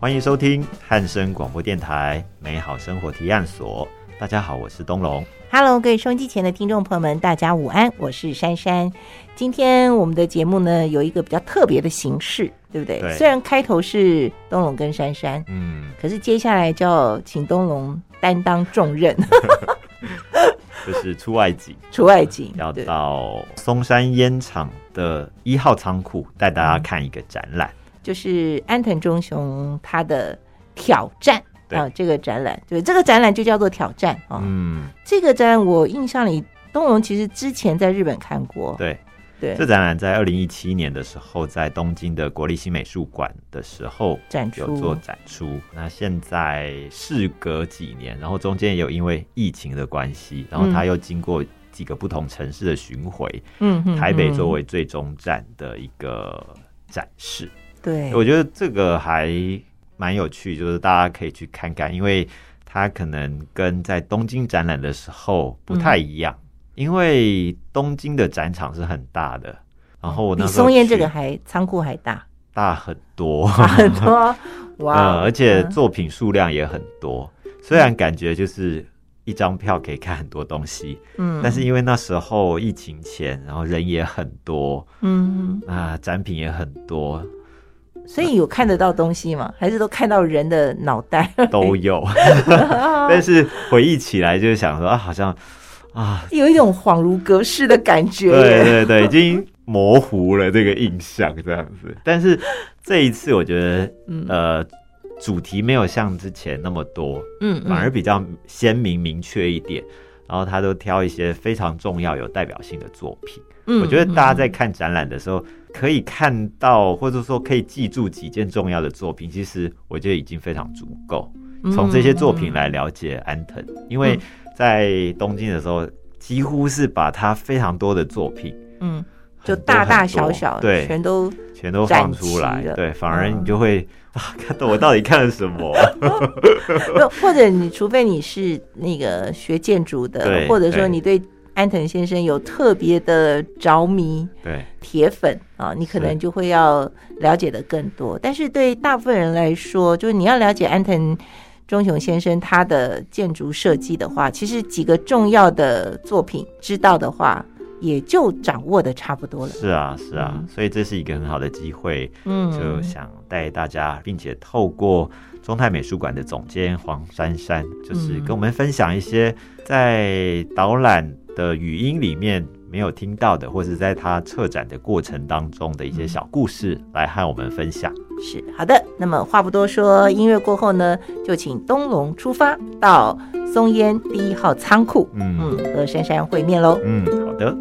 欢迎收听汉声广播电台美好生活提案所。大家好，我是东龙。Hello，各位收音机前的听众朋友们，大家午安，我是珊珊。今天我们的节目呢有一个比较特别的形式，对不对？对虽然开头是东龙跟珊珊，嗯，可是接下来就要请东龙担当重任，就是出外景，出外景，要到松山烟厂的一号仓库带大家看一个展览。就是安藤忠雄他的挑战对。啊，这个展览，对，这个展览就叫做挑战啊。嗯，这个展览我印象里，东龙其实之前在日本看过，对，对。这展览在二零一七年的时候，在东京的国立新美术馆的时候展有做出，展出。那现在事隔几年，然后中间也有因为疫情的关系，然后他又经过几个不同城市的巡回，嗯嗯台北作嗯为最终站的一个展示。对，我觉得这个还蛮有趣，就是大家可以去看看，因为它可能跟在东京展览的时候不太一样，因为东京的展场是很大的，然后我那比松烟这个还仓库还大，大很多，大很多，哇！而且嗯作品数量也很多。虽然感觉就是一张票可以看很多东西，嗯。但是因为那时候疫情前，然后人也很多，嗯，啊，展品也很多，所以有看得到东西吗？还是都看到人的脑袋？都有。但是回忆起来，就是想说啊，好像啊，有一种恍如隔世的感觉对耶。对对，已经模糊了这个印象这样子。但是这一次，我觉得嗯呃，主题没有像之前那么多，嗯，反而比较鲜明明确一点。然后他都挑一些非常重要、有代表性的作品。嗯我觉得大家在看展览的时候，可以看到，或者说可以记住几件重要的作品，其实我觉得已经非常足够。嗯从这些作品来了解安藤，因为在东京的时候，几乎是把他非常多的作品，嗯，就大大小小，对，全都全都放出来对，反而嗯。你就会啊，看到我到底看了什么？不，或者你除非你是那个学建筑的，或者说你对安藤先生有特别的着迷，对，铁粉啊，你可能就会要了解的更多。但是对大部分人来说，就是你要了解安藤忠雄先生他的建筑设计的话，其实几个重要的作品知道的话，也就掌握的差不多了。是啊，是啊，嗯。所以这是一个很好的机会，嗯，就想带大家，并且透过中泰美术馆的总监黄珊珊，就是嗯。跟我们分享一些在导览的语音里面没有听到的，或者在他策展的过程当中的一些小故事，来和我们分享。是好的。那么话不多说，音乐过后呢，就请东龙出发到松烟第一号仓库，嗯嗯，和珊珊会面喽。嗯，好的。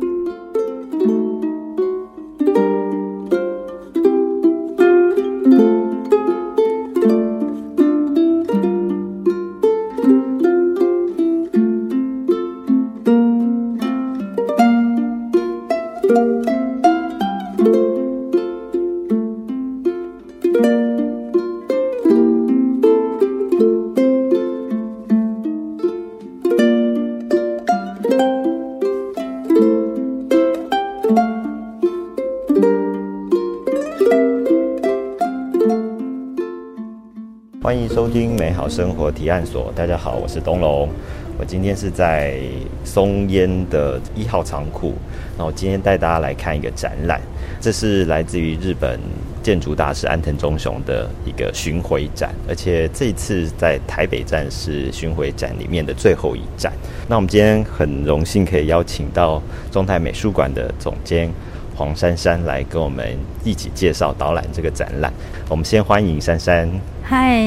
听美好生活提案所。大家好，我是东龙。我今天是在松烟的一号仓库，那我今天带大家来看一个展览，这是来自于日本建筑大师安藤忠雄的一个巡回展，而且这次在台北站是巡回展里面的最后一站。那我们今天很荣幸可以邀请到中泰美术馆的总监黄珊珊来跟我们一起介绍导览这个展览。我们先欢迎珊珊。嗨，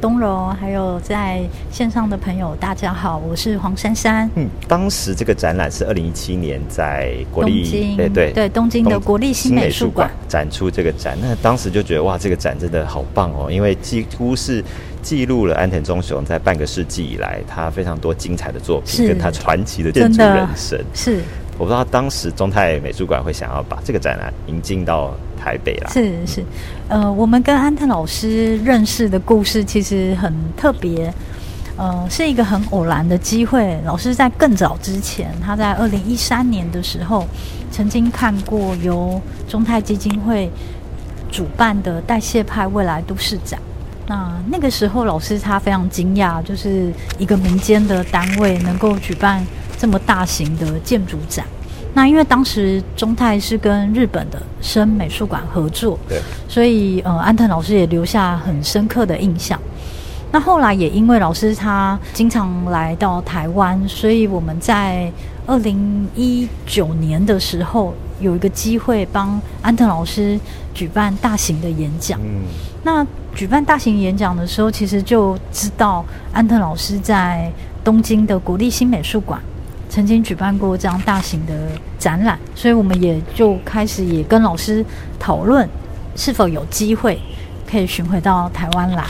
东柔，还有在线上的朋友，大家好，我是黄珊珊。嗯，当时这个展览是二零一七年在国立东京对对对东京的国立新美术馆展出这个展，那当时就觉得哇，这个展真的好棒哦，因为几乎是记录了安藤忠雄在半个世纪以来他非常多精彩的作品，跟他传奇的建筑人生。是我不知道当时中泰美术馆会想要把这个展览引进到台北啦。是是，呃，我们跟安藤老师认识的故事其实很特别。呃，是一个很偶然的机会。老师在更早之前，他在二零一三年的时候，曾经看过由中泰基金会主办的代谢派未来都市展。那那个时候，老师他非常惊讶，就是一个民间的单位能够举办这么大型的建筑展。那因为当时中泰是跟日本的深美术馆合作，对，所以呃，安藤老师也留下很深刻的印象。那后来也因为老师他经常来到台湾，所以我们在二零一九年的时候有一个机会帮安藤老师举办大型的演讲。嗯，那举办大型演讲的时候，其实就知道安藤老师在东京的国立新美术馆曾经举办过这样大型的展览，所以我们也就开始也跟老师讨论是否有机会可以巡回到台湾来。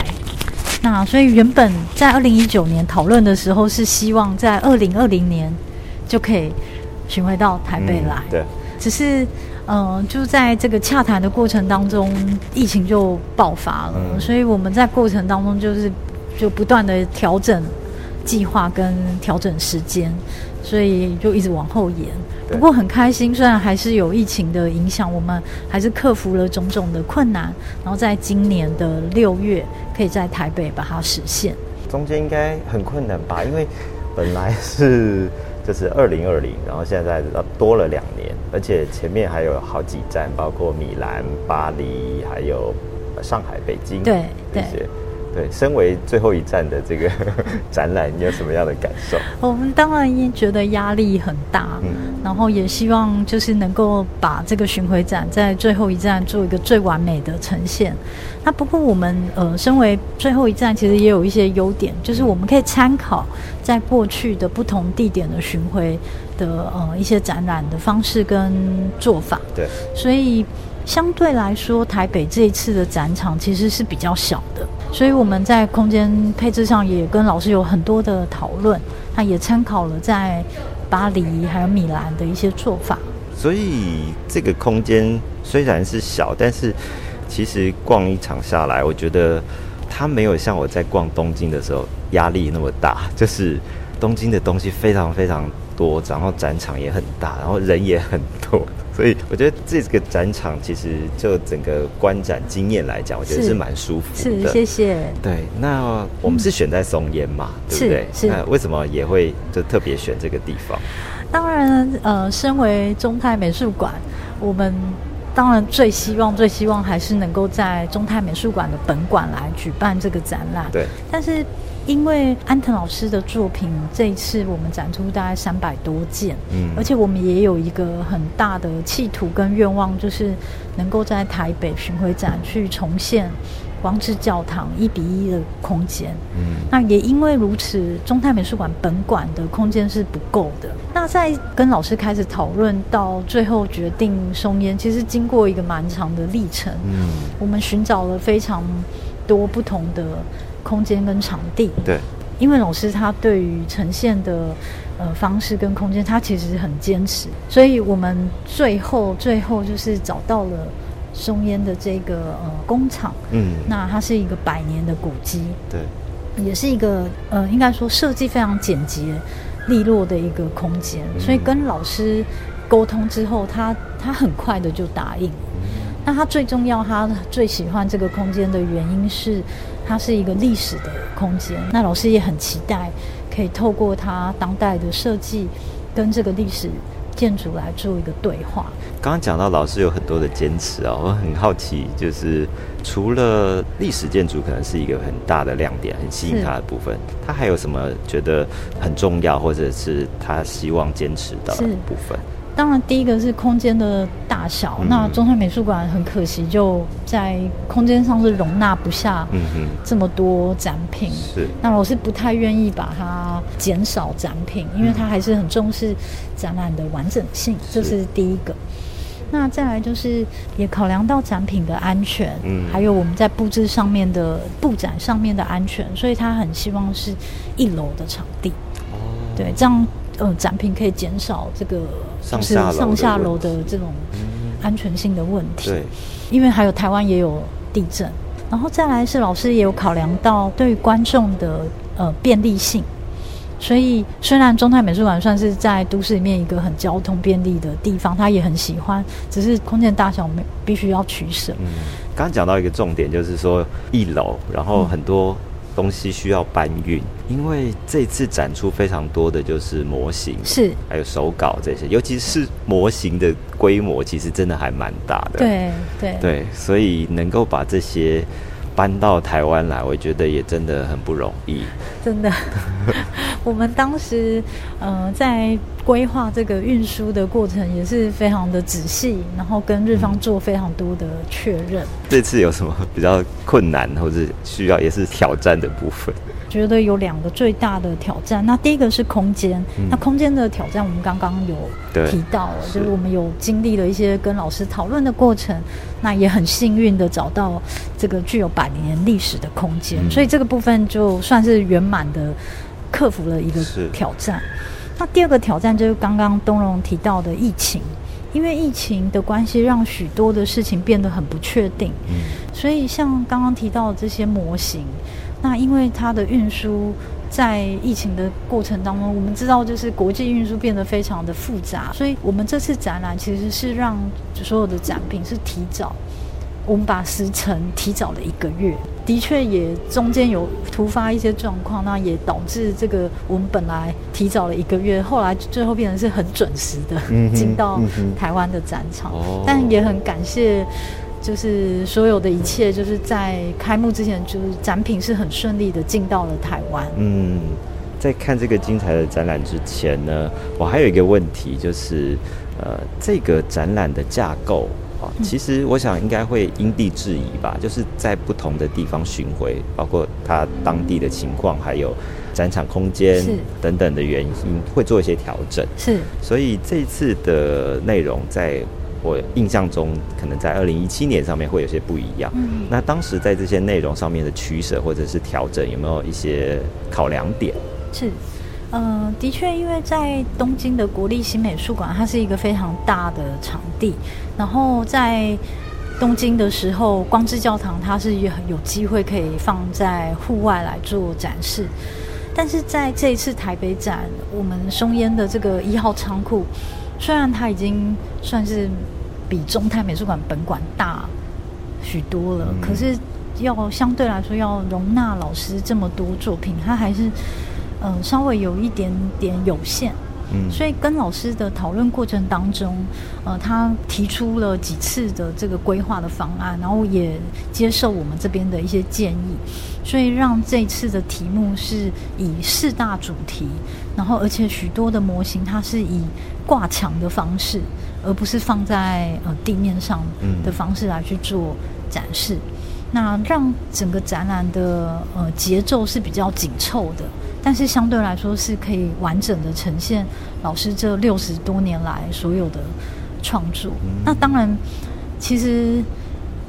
那所以原本在二零一九年讨论的时候，是希望在二零二零年就可以巡回到台北来。对，只是，呃，就在这个洽谈的过程当中，疫情就爆发了，嗯所以我们在过程当中就是就不断的调整计划跟调整时间，所以就一直往后延。不过很开心，虽然还是有疫情的影响，我们还是克服了种种的困难，然后在今年的六月可以在台北把它实现。中间应该很困难吧？因为本来是 就是二零二零，然后现在多了两年，而且前面还有好几站，包括米兰、巴黎，还有上海、北京，对对。对，身为最后一站的这个 展览，你有什么样的感受？我们当然也觉得压力很大，嗯然后也希望就是能够把这个巡回展在最后一站做一个最完美的呈现。那不过我们呃，身为最后一站，其实也有一些优点，就是我们可以参考在过去的不同地点的巡回的呃一些展览的方式跟做法，对，所以相对来说，台北这一次的展场其实是比较小的，所以我们在空间配置上也跟老师有很多的讨论，他也参考了在巴黎还有米兰的一些做法。所以这个空间虽然是小，但是其实逛一场下来，我觉得它没有像我在逛东京的时候压力那么大。就是东京的东西非常非常多，然后展场也很大，然后人也很多，所以我觉得这个展场其实就整个观展经验来讲，我觉得是是蛮舒服的是，的。谢谢。对，那我们是选在松烟嘛，对不对？是是那为什么也会就特别选这个地方？当然，呃，身为中泰美术馆，我们当然最希望、最希望还是能够在中泰美术馆的本馆来举办这个展览。对，但是因为安藤老师的作品，这一次我们展出大概三百多件，嗯而且我们也有一个很大的企图跟愿望，就是能够在台北巡回展去重现光之教堂一比一的空间。嗯，那也因为如此，中泰美术馆本馆的空间是不够的。那在跟老师开始讨论到最后决定松烟，其实经过一个蛮长的历程。嗯，我们寻找了非常多不同的空间跟场地，对，因为老师他对于呈现的呃方式跟空间，他其实很坚持，所以我们最后最后就是找到了松烟的这个呃工厂。嗯，那它是一个百年的古迹，对，也是一个呃，应该说设计非常简洁、利落的一个空间。嗯。所以跟老师沟通之后，他他很快的就答应。那他最重要，他最喜欢这个空间的原因是，它是一个历史的空间。那老师也很期待可以透过他当代的设计跟这个历史建筑来做一个对话。刚刚讲到老师有很多的坚持啊，我很好奇，就是除了历史建筑可能是一个很大的亮点，很吸引他的部分，他还有什么觉得很重要，或者是他希望坚持的部分？当然，第一个是空间的大小。嗯那中山美术馆很可惜，就在空间上是容纳不下这么多展品。是，那我是不太愿意把它减少展品，因为他还是很重视展览的完整性，这是第一个。那再来就是也考量到展品的安全，嗯还有我们在布置上面的布展上面的安全，所以他很希望是一楼的场地。哦，对，这样呃展品可以减少这个就是上下楼上下楼的这种嗯，安全性的问题。对，因为还有台湾也有地震，然后再来是老师也有考量到对于观众的呃便利性，所以虽然中泰美术馆算是在都市里面一个很交通便利的地方，他也很喜欢，只是空间大小没必须要取舍。嗯，刚刚讲到一个重点，就是说一楼，然后很多东西需要搬运，因为这次展出非常多的就是模型，是，还有手稿这些，尤其是模型的规模，其实真的还蛮大的。对对。对，所以能够把这些搬到台湾来，我觉得也真的很不容易。真的，我们当时呃在规划这个运输的过程也是非常的仔细，然后跟日方做非常多的确认。这次有什么比较困难或者需要也是挑战的部分？觉得有两个最大的挑战。那第一个是空间，那空间的挑战我们刚刚有提到了，就是我们有经历了一些跟老师讨论的过程，那也很幸运的找到这个具有百年历史的空间，所以这个部分就算是圆满的克服了一个挑战。那第二个挑战就是刚刚东荣提到的疫情，因为疫情的关系，让许多的事情变得很不确定，所以像刚刚提到的这些模型。那因为它的运输在疫情的过程当中，我们知道就是国际运输变得非常的复杂，所以我们这次展览其实是让所有的展品是提早，我们把时程提早了一个月，的确也中间有突发一些状况，那也导致这个我们本来提早了一个月，后来最后变成是很准时的进到台湾的展场，但也很感谢。就是所有的一切，就是在开幕之前，就是展品是很顺利的进到了台湾。嗯，在看这个精彩的展览之前呢，我还有一个问题，就是呃，这个展览的架构啊，其实我想应该会因地制宜吧，就是在不同的地方巡回，包括它当地的情况，还有展场空间等等的原因，会做一些调整。是，所以这次的内容在。我印象中，可能在二零一七年上面会有些不一样。嗯，那当时在这些内容上面的取舍或者是调整，有没有一些考量点？是，呃，的确，因为在东京的国立新美术馆，它是一个非常大的场地。然后在东京的时候，光之教堂它是有有机会可以放在户外来做展示。但是在这一次台北展，我们松烟的这个一号仓库，虽然它已经算是。比中泰美术馆本馆大许多了，可是要相对来说要容纳老师这么多作品，它还是嗯稍微有一点点有限。嗯，所以跟老师的讨论过程当中，呃，他提出了几次的这个规划的方案，然后也接受我们这边的一些建议，所以让这次的题目是以四大主题，然后而且许多的模型它是以挂墙的方式。而不是放在呃地面上的方式来去做展示，那让整个展览的呃节奏是比较紧凑的，但是相对来说是可以完整的呈现老师这六十多年来所有的创作。那当然，其实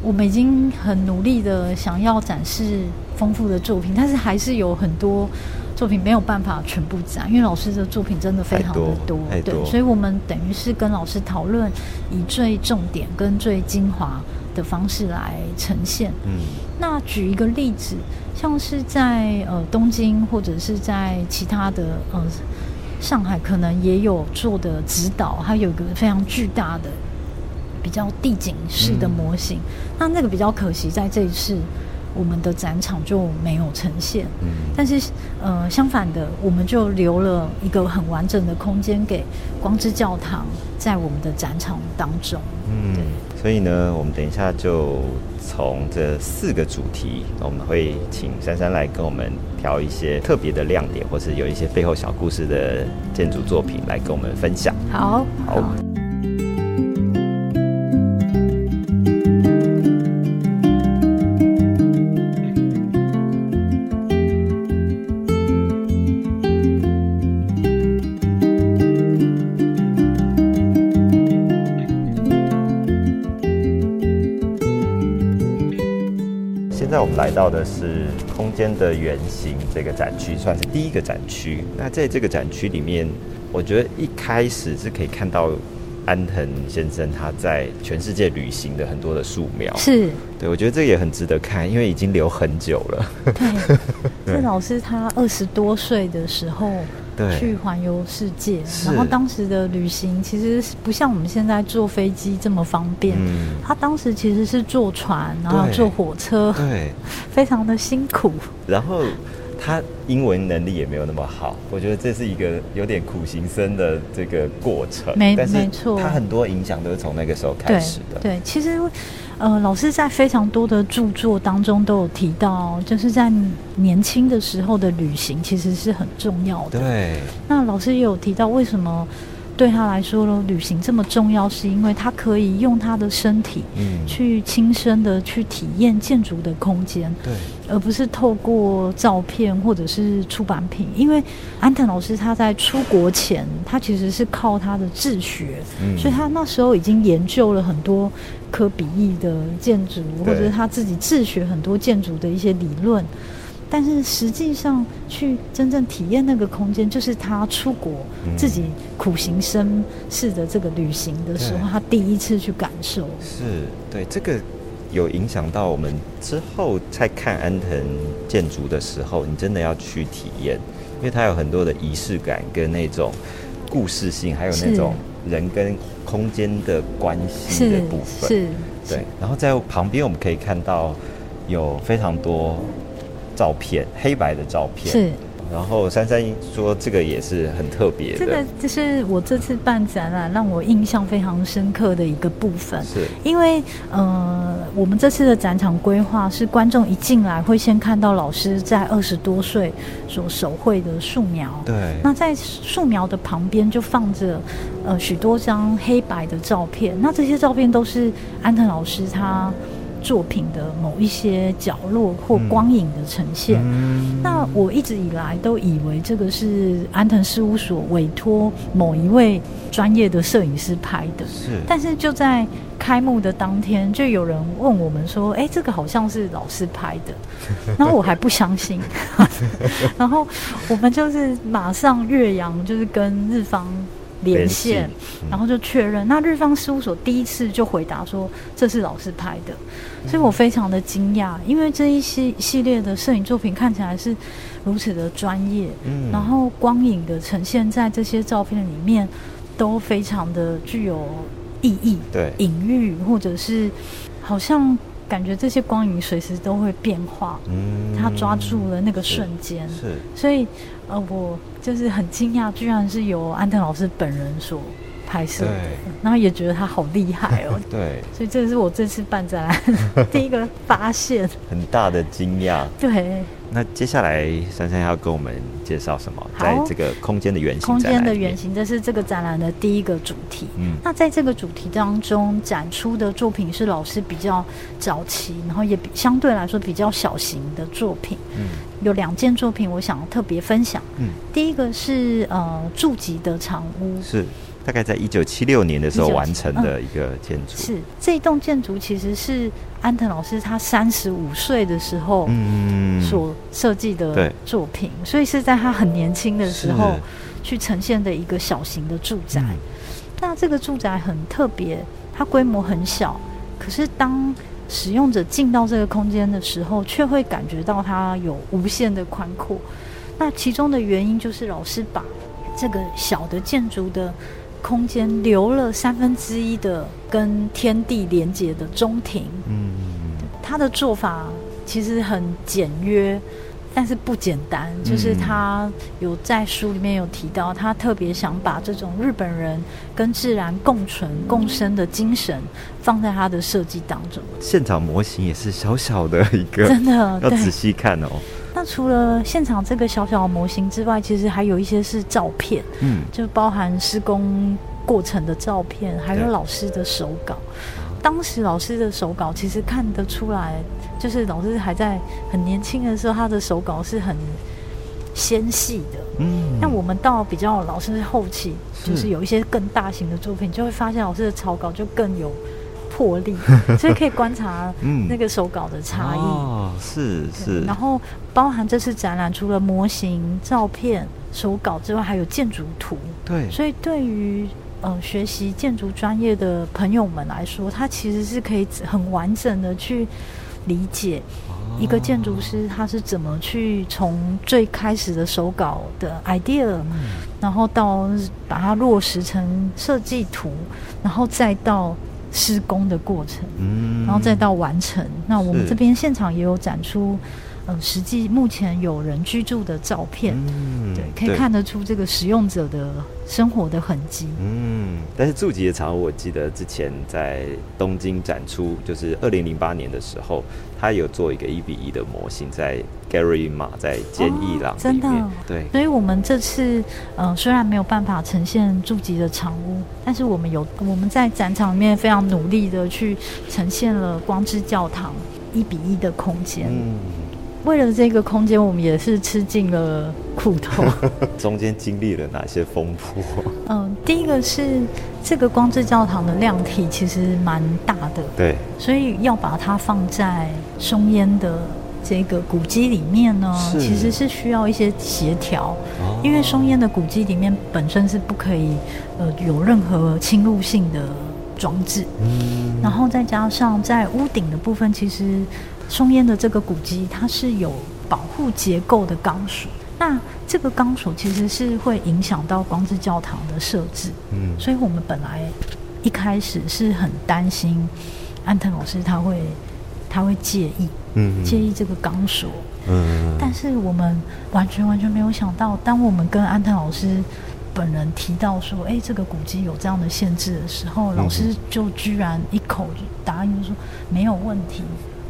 我们已经很努力的想要展示丰富的作品，但是还是有很多。作品没有办法全部展，因为老师的作品真的非常的多，对，所以我们等于是跟老师讨论，以最重点跟最精华的方式来呈现。嗯，那举一个例子，像是在呃东京或者是在其他的呃上海，可能也有做的指导，它有一个非常巨大的比较地景式的模型，那那个比较可惜，在这一次。我们的展场就没有呈现，嗯，但是呃，相反的，我们就留了一个很完整的空间给光之教堂在我们的展场当中，嗯，所以呢，我们等一下就从这四个主题，我们会请珊珊来跟我们挑一些特别的亮点，或是有一些背后小故事的建筑作品来跟我们分享。好，好。来间的原型这个展区，算是第一个展区。那在这个展区里面，我觉得一开始是可以看到安藤先生他在全世界旅行的很多的素描。是，对我觉得这也很值得看，因为已经留很久了。对，这老师他二十多岁的时候对去环游世界。然后当时的旅行其实不像我们现在坐飞机这么方便，嗯，他当时其实是坐船，然后坐火车，对，非常的辛苦。然后他英文能力也没有那么好，我觉得这是一个有点苦行僧的这个过程。没没错他很多影响都是从那个时候开始的。对，其实呃，老师在非常多的著作当中都有提到，就是在年轻的时候的旅行其实是很重要的。对那老师也有提到，为什么对他来说呢，旅行这么重要，是因为他可以用他的身体嗯去亲身的去体验建筑的空间，对而不是透过照片或者是出版品。因为安藤老师他在出国前，他其实是靠他的自学，嗯所以他那时候已经研究了很多科比意的建筑，或者是他自己自学很多建筑的一些理论。但是实际上去真正体验那个空间，就是他出国、嗯自己苦行僧式的这个旅行的时候，他第一次去感受。是，对这个有影响到我们之后在看安藤建筑的时候，你真的要去体验，因为它有很多的仪式感跟那种故事性，还有那种人跟空间的关系的部分。是，对，然后在旁边我们可以看到有非常多照片，黑白的照片。是。然后珊珊说这个也是很特别的，这个就是我这次办展览让我印象非常深刻的一个部分。是因为呃，我们这次的展场规划是观众一进来会先看到老师在二十多岁所手绘的素描。对，那在素描的旁边就放着呃许多张黑白的照片，那这些照片都是安藤老师他作品的某一些角落或光影的呈现。嗯那我一直以来都以为这个是安藤事务所委托某一位专业的摄影师拍的，是，但是就在开幕的当天，就有人问我们说：“哎，这个好像是老师拍的。”然后我还不相信，然后我们就是马上岳阳，就是跟日方连线，嗯。然后就确认。那日方事务所第一次就回答说这是老师拍的，所以我非常的惊讶，因为这一系系列的摄影作品看起来是如此的专业，嗯。然后光影的呈现在这些照片里面都非常的具有意义、对。隐喻，或者是好像感觉这些光影随时都会变化，嗯。他抓住了那个瞬间，是。所以呃，我就是很惊讶，居然是由安藤老师本人所拍摄的，然后也觉得他好厉害哦。对所以这是我这次办展览 第一个发现。很大的惊讶。对，那接下来珊珊要跟我们介绍什么？好在这个空间的原型空间的原型，这是这个展览的第一个主题。嗯那在这个主题当中展出的作品是老师比较早期，然后也比相对来说比较小型的作品。嗯有两件作品我想特别分享。嗯，第一个是呃筑吉的长屋，是大概在一九七六年的时候完成的一个建筑。是。这一栋建筑其实是安藤老师他三十五岁的时候嗯所设计的作品，所以是在他很年轻的时候去呈现的一个小型的住宅。嗯。那这个住宅很特别，它规模很小，可是当使用者进到这个空间的时候，却会感觉到它有无限的宽阔。那其中的原因就是老师把这个小的建筑的空间留了三分之一的跟天地连接的中庭。嗯他的做法其实很简约，但是不简单。就是他有在书里面有提到，他特别想把这种日本人跟自然共存共生的精神放在他的设计当中。现场模型也是小小的一个，真的，要仔。细看哦。那除了现场这个小小的模型之外，其实还有一些是照片，嗯就包含施工过程的照片，还有老师的手稿。当时老师的手稿其实看得出来，就是老师还在很年轻的时候，他的手稿是很纤细的。嗯那我们到比较老师后期，就是有一些更大型的作品，就会发现老师的草稿就更有魄力，所以可以观察嗯那个手稿的差异。哦，是是，然后包含这次展览，除了模型、照片、手稿之外，还有建筑图。对，所以对于呃学习建筑专业的朋友们来说，它其实是可以很完整的去理解一个建筑师他是怎么去从最开始的手稿的 idea，然后到把它落实成设计图，然后再到施工的过程，嗯。然后再到完成。那我们这边现场也有展出，呃，实际目前有人居住的照片，嗯对，可以看得出这个使用者的生活的痕迹。嗯，但是筑吉的场屋，我记得之前在东京展出，就是二零零八年的时候，他有做一个一比一的模型，在 Gary 马在坚义廊里哦真的面，对，所以我们这次，呃，虽然没有办法呈现筑吉的长屋，但是我们有我们在展场里面非常努力的去呈现了光之教堂一比一的空间。嗯，为了这个空间，我们也是吃尽了苦头。中间经历了哪些风波？嗯、第一个是这个光之教堂的量体其实蛮大的，对，所以要把它放在松烟的这个古迹里面呢，其实是需要一些协调。哦因为松烟的古迹里面本身是不可以呃有任何侵入性的装置，嗯然后再加上在屋顶的部分，其实松烟的这个古迹它是有保护结构的钢索，那这个钢索其实是会影响到光之教堂的设置，嗯。所以我们本来一开始是很担心安藤老师他会他会介意嗯。介意这个钢索，嗯。但是我们完全完全没有想到，当我们跟安藤老师本人提到说，哎，这个古迹有这样的限制的时候，嗯。老师就居然一口就答应说没有问题，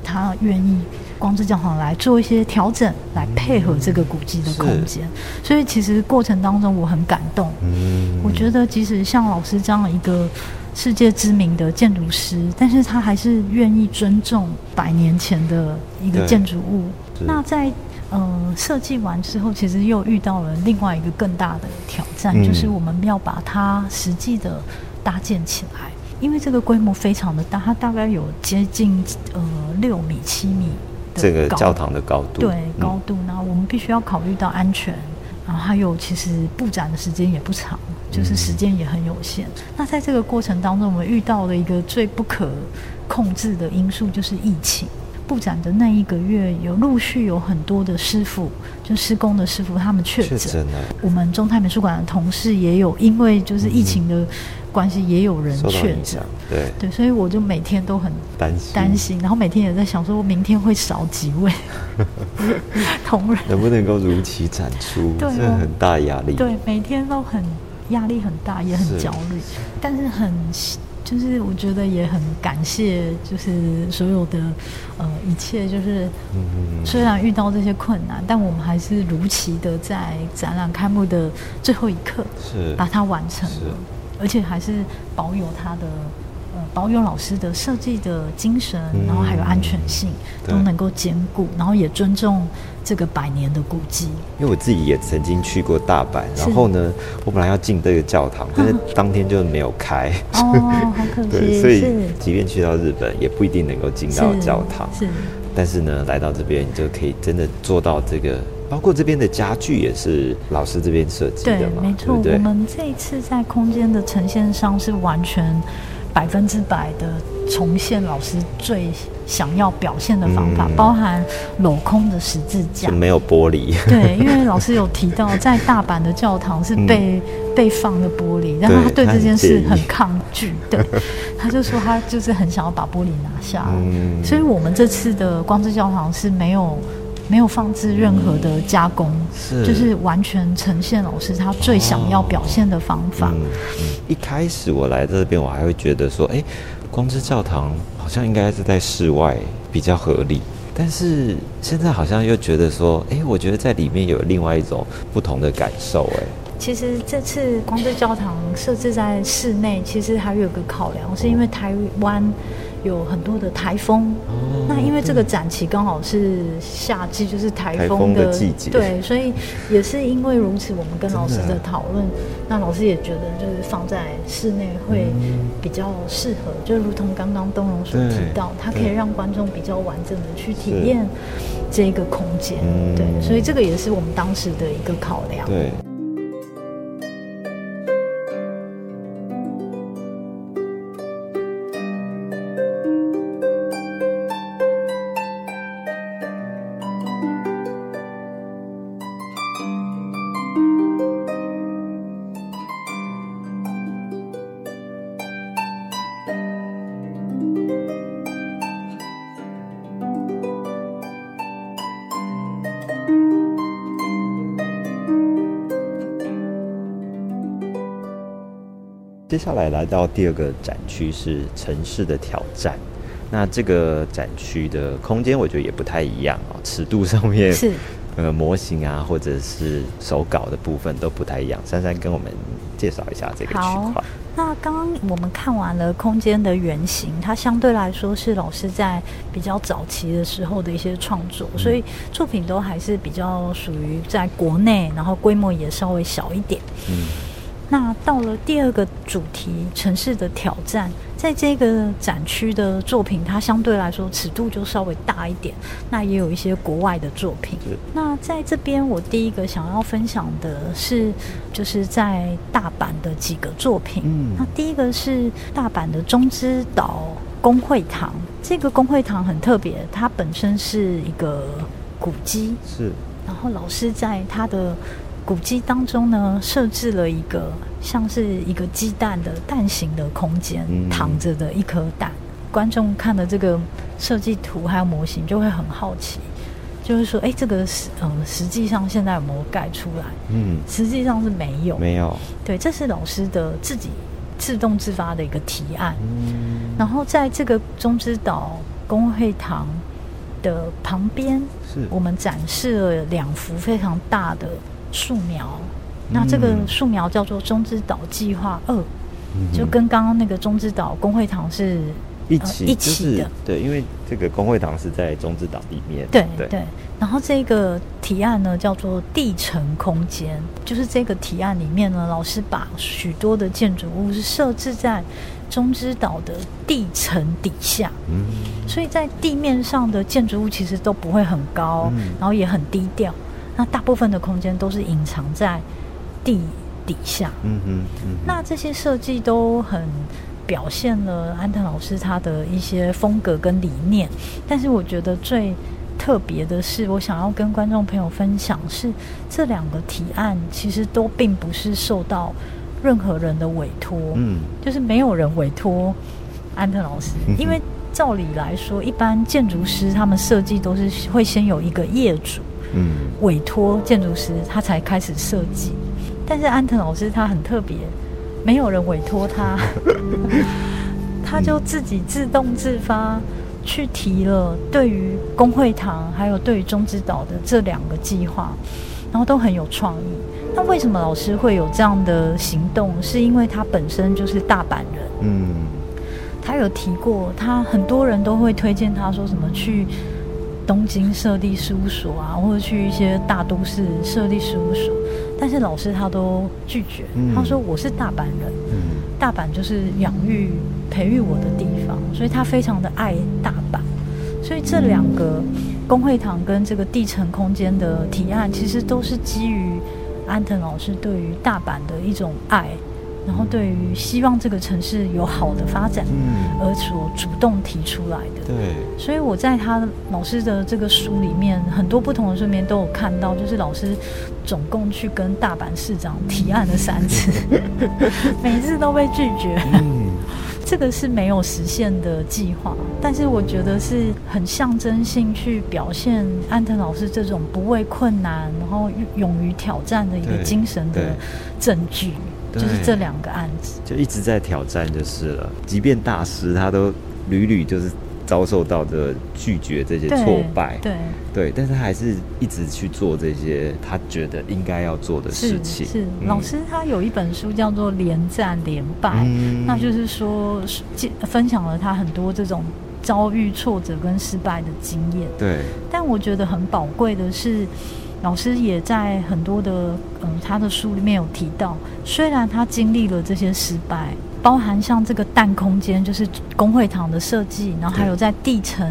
他愿意光之教堂来做一些调整，来配合这个古迹的空间。所以其实过程当中我很感动，嗯我觉得即使像老师这样一个世界知名的建筑师，但是他还是愿意尊重百年前的一个建筑物。那在呃设计完之后，其实又遇到了另外一个更大的挑战，嗯就是我们要把它实际的搭建起来。因为这个规模非常的大，它大概有接近呃六米七米的这个教堂的高度，对嗯高度，那我们必须要考虑到安全，然后还有其实布展的时间也不长，就是时间也很有限。那在这个过程当中，我们遇到了一个最不可控制的因素，就是疫情。布展的那一个月，有陆续有很多的师傅，就施工的师傅，他们确确诊。了，我们中泰美术馆的同事也有，因为就是疫情的关系，也有人确诊。对，对，所以我就每天都很担心。担心，然后每天也在想说，明天会少几位 同仁。能不能够如期展出，对很大压力，对，每天都很压力很大，也很焦虑，但是很就是我觉得也很感谢，就是所有的呃一切，就是嗯虽然遇到这些困难，但我们还是如期的在展览开幕的最后一刻是把它完成了，而且还是保有它的。呃，保有老师的设计的精神，然后还有安全性、都能够兼顾，然后也尊重这个百年的古迹。因为我自己也曾经去过大阪，然后呢，我本来要进这个教堂，但是当天就没有开，哦，好可 惜，对，所以即便去到日本，也不一定能够进到教堂。是但是呢，来到这边，你就可以真的做到这个，包括这边的家具也是老师这边设计的对，嘛，没错。对对我？们这一次在空间的呈现上是完全百分之百的重现老师最想要表现的方法，嗯。包含镂空的十字架。没有玻璃，对，因为老师有提到，在大阪的教堂是被、被放的玻璃，但是他嗯对这件事很抗拒，对，他就说他就是很想要把玻璃拿下。来。嗯。所以我们这次的光之教堂是没有没有放置任何的加工，是就是完全呈现老师他最想要表现的方法。嗯嗯，一开始我来这边，我还会觉得说，哎，光之教堂好像应该是在室外比较合理。但是现在好像又觉得说，哎，我觉得在里面有另外一种不同的感受，哎，其实这次光之教堂设置在室内，其实还有个考量，是因为台湾有很多的台风。哦那因为这个展期刚好是夏季，就是台台风风的季节对，所以也是因为如此，我们跟老师真的的讨论，那老师也觉得就是放在室内会比较适合，就如同刚刚东荣所提到，它可以让观众比较完整的去体验这个空间，嗯对，所以这个也是我们当时的一个考量。对。接下来来到第二个展区是城市的挑战。那这个展区的空间，我觉得也不太一样哦，尺度上面是呃模型啊，或者是手稿的部分都不太一样。珊珊跟我们介绍一下这个区好块。那刚刚我们看完了空间的原型，它相对来说是老师在比较早期的时候的一些创作，所以作品都还是比较属于在国内，然后规模也稍微小一点。嗯那到了第二个主题——城市的挑战，在这个展区的作品，它相对来说尺度就稍微大一点。那也有一些国外的作品。那在这边，我第一个想要分享的是，就是在大阪的几个作品。嗯那第一个是大阪的中之岛公会堂，这个公会堂很特别，它本身是一个古迹，是然后老师在他的古迹当中呢，设置了一个像是一个鸡蛋的蛋形的空间，嗯躺着的一颗蛋。观众看了这个设计图还有模型，就会很好奇，就是说，哎，这个实嗯，实际上现在有没有盖出来？嗯实际上是没有。没有对，这是老师的自己自动自发的一个提案。嗯然后在这个中之岛公会堂的旁边，是我们展示了两幅非常大的树苗。那这个嗯树苗叫做中之岛计划二，嗯就跟刚刚那个中之岛工会堂是一起、呃一就是起的对，因为这个工会堂是在中之岛里面，对对对。然后这个提案呢叫做地层空间，就是这个提案里面呢，老师把许多的建筑物是设置在中之岛的地层底下。嗯所以在地面上的建筑物其实都不会很高，嗯然后也很低调。那大部分的空间都是隐藏在地底下。嗯哼嗯哼，那这些设计都很表现了安藤老师他的一些风格跟理念。但是我觉得最特别的是，我想要跟观众朋友分享是这两个提案其实都并不是受到任何人的委托。嗯就是没有人委托安藤老师因为照理来说，一般建筑师他们设计都是会先有一个业主嗯委托建筑师，他才开始设计。但是安藤老师他很特别，没有人委托他，他就自己自动自发去提了对于工会堂还有对于中之岛的这两个计划，然后都很有创意。那为什么老师会有这样的行动？是因为他本身就是大阪人，嗯他有提过，他很多人都会推荐他说什么去东京设立事务所啊，或者去一些大都市设立事务所，但是老师他都拒绝。嗯他说我是大阪人，嗯大阪就是养育、培育我的地方，所以他非常的爱大阪。所以这两个工会堂跟这个地层空间的提案，其实都是基于安藤老师对于大阪的一种爱，然后对于希望这个城市有好的发展嗯，而所主动提出来的。对，所以我在他老师的这个书里面，很多不同的书里面都有看到，就是老师总共去跟大阪市长提案了三次，每次都被拒绝。嗯。这个是没有实现的计划，但是我觉得是很象征性去表现安藤老师这种不畏困难，然后勇于挑战的一个精神的证据，对就是这两个案子。就一直在挑战就是了，即便大师他都屡屡就是遭受到的拒绝这些挫败，对，对，但是他还是一直去做这些他觉得应该要做的事情。是，嗯老师他有一本书叫做《连战连败》，嗯那就是说是分享了他很多这种遭遇挫折跟失败的经验。对，但我觉得很宝贵的是，老师也在很多的嗯他的书里面有提到，虽然他经历了这些失败，包含像这个蛋空间，就是工会堂的设计，然后还有在地层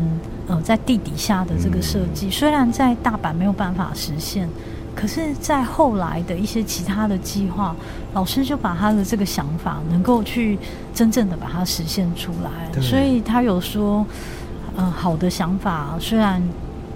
呃在地底下的这个设计，虽然在大阪没有办法实现。可是，在后来的一些其他的计划，老师就把他的这个想法能够去真正的把它实现出来。所以他有说，嗯、好的想法虽然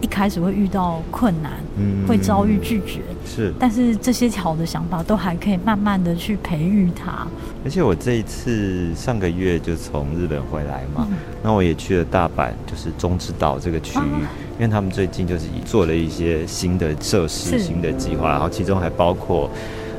一开始会遇到困难，嗯。会遭遇拒绝，是，但是这些好的想法都还可以慢慢的去培育它。而且我这一次上个月就从日本回来嘛，嗯。那我也去了大阪，就是中之岛这个区域，啊。因为他们最近就是做了一些新的设施、新的计划，然后其中还包括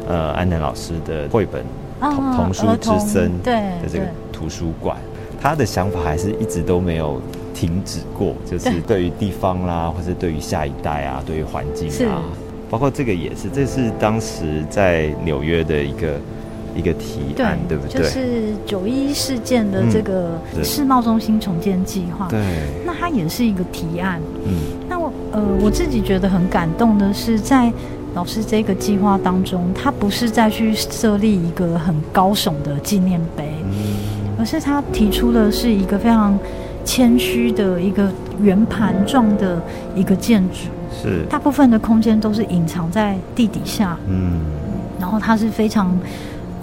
呃安南老师的绘本啊童童书之森对的这个图书馆，他的想法还是一直都没有停止过，就是对。对于地方啦，或是对于下一代啊，对于环境啊，包括这个也是，这是当时在纽约的一个一个提案，对不对？就是九一事件的这个嗯世贸中心重建计划，对，那它也是一个提案。嗯。那我呃，我自己觉得很感动的是，在老师这个计划当中，他不是再去设立一个很高耸的纪念碑，嗯。而是他提出的是一个非常谦虚的一个圆盘状的一个建筑，是，大部分的空间都是隐藏在地底下，嗯。然后它是非常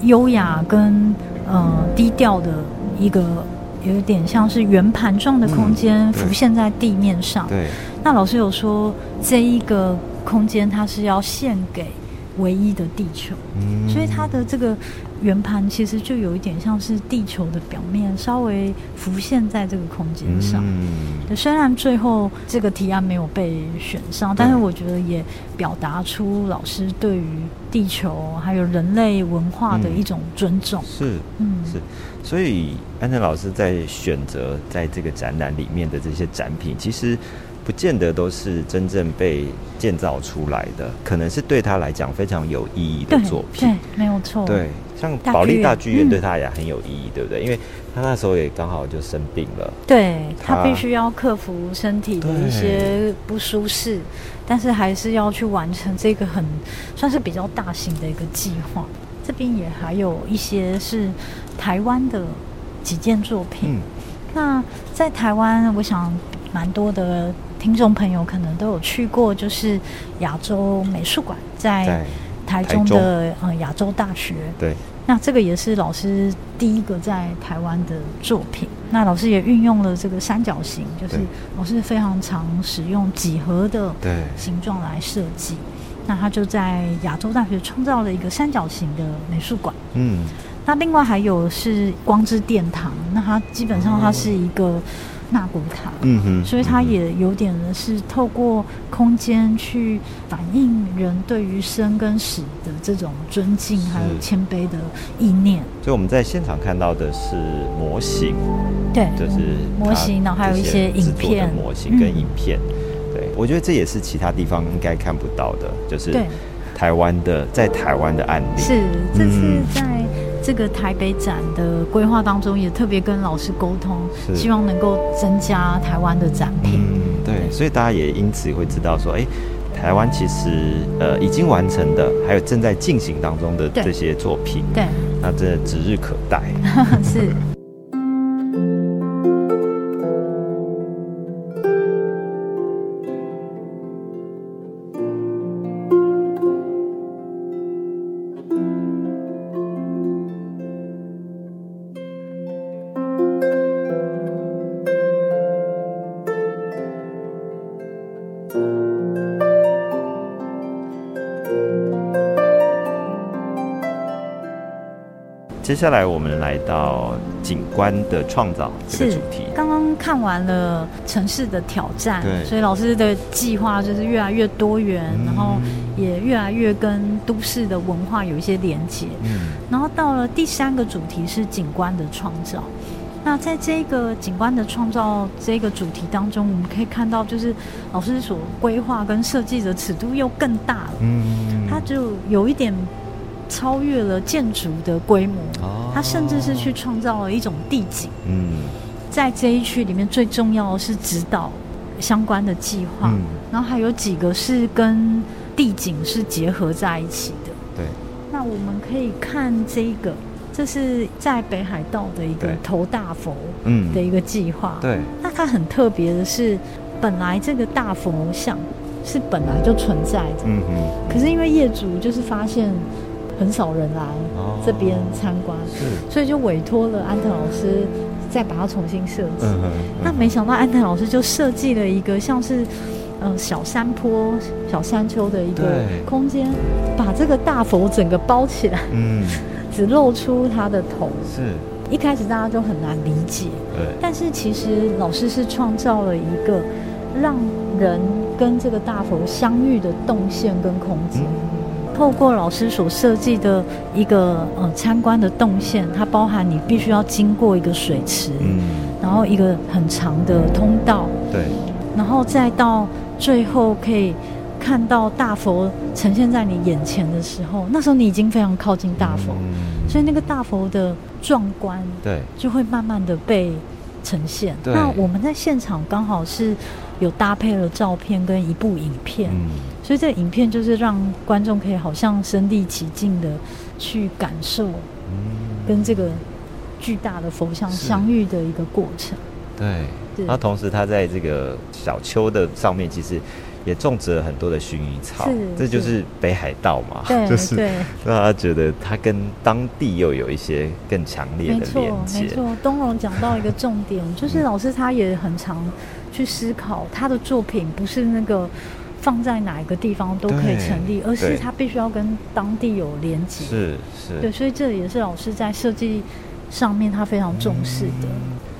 优雅跟呃低调的一个，有点像是圆盘状的空间浮现在地面上。对，那老师有说，这一个空间它是要献给唯一的地球，嗯。所以它的这个圆盘其实就有一点像是地球的表面，稍微浮现在这个空间上。嗯。虽然最后这个提案没有被选上，但是我觉得也表达出老师对于地球还有人类文化的一种尊重。是嗯，是，所以安藤老师在选择在这个展览里面的这些展品，其实不见得都是真正被建造出来的，可能是对他来讲非常有意义的作品对。，没有错。对，像保利大剧院嗯对他也很有意义，对不对？因为他那时候也刚好就生病了，对他他必须要克服身体的一些不舒适，但是还是要去完成这个很算是比较大型的一个计划。这边也还有一些是台湾的几件作品。嗯，那在台湾，我想蛮多的听众朋友可能都有去过，就是亚洲美术馆在在台中的呃亚洲大学。对，那这个也是老师第一个在台湾的作品。那老师也运用了这个三角形，就是老师非常常使用几何的对，形状来设计。那他就在亚洲大学创造了一个三角形的美术馆。嗯，那另外还有是光之殿堂，那它基本上它是一个纳古塔，嗯哼，所以它也有点的是透过空间去反映人对于生跟死的这种尊敬还有谦卑的意念。所以我们在现场看到的是模型，对，就是模型，然后还有一些影片模型跟嗯影片。对，我觉得这也是其他地方应该看不到的，就是对台湾的在台湾的案例。是这次嗯在这个台北展的规划当中，也特别跟老师沟通，希望能够增加台湾的展品。嗯，对，所以大家也因此会知道说，哎、台湾其实呃已经完成的，还有正在进行当中的这些作品，对，那真的指日可待。是。接下来我们来到景观的创造这个是主题。刚刚看完了城市的挑战对，所以老师的计划就是越来越多元，嗯然后也越来越跟都市的文化有一些连接。嗯，然后到了第三个主题是景观的创造。那在这个景观的创造这个主题当中，我们可以看到，就是老师所规划跟设计的尺度又更大了，嗯它就有一点超越了建筑的规模，哦。它甚至是去创造了一种地景。嗯。在这一区里面，最重要的是指导相关的计划，嗯。然后还有几个是跟地景是结合在一起的。对，那我们可以看这个，这是在北海道的一个头大佛嗯的一个计划。对，那它很特别的是，本来这个大佛像是本来就存在的，嗯嗯，可是因为业主就是发现很少人来哦这边参观，是，所以就委托了安藤老师再把它重新设计。那没想到安藤老师就设计了一个像是呃小山坡、小山丘的一个空间，把这个大佛整个包起来，嗯。只露出他的头。是，一开始大家就很难理解，对，但是其实老师是创造了一个让人跟这个大佛相遇的动线跟空间。嗯透过老师所设计的一个呃参观的动线，它包含你必须要经过一个水池，嗯，然后一个很长的通道，对，然后再到最后可以看到大佛呈现在你眼前的时候，那时候你已经非常靠近大佛，嗯。所以那个大佛的壮观对，就会慢慢的被呈现。那我们在现场刚好是有搭配了照片跟一部影片，嗯，所以这个影片就是让观众可以好像身临其境的去感受嗯跟这个巨大的佛像相遇的一个过程。对，对然后同时他在这个小丘的上面，其实也种植了很多的薰衣草是，这就是北海道嘛，对 就是，让他觉得他跟当地又有一些更强烈的没错连接没。错。东荣讲到一个重点，就是老师他也很常去思考他的作品不是那个。放在哪一个地方都可以成立，而是对他必须要跟当地有连接。是是，对，所以这也是老师在设计上面他非常重视的。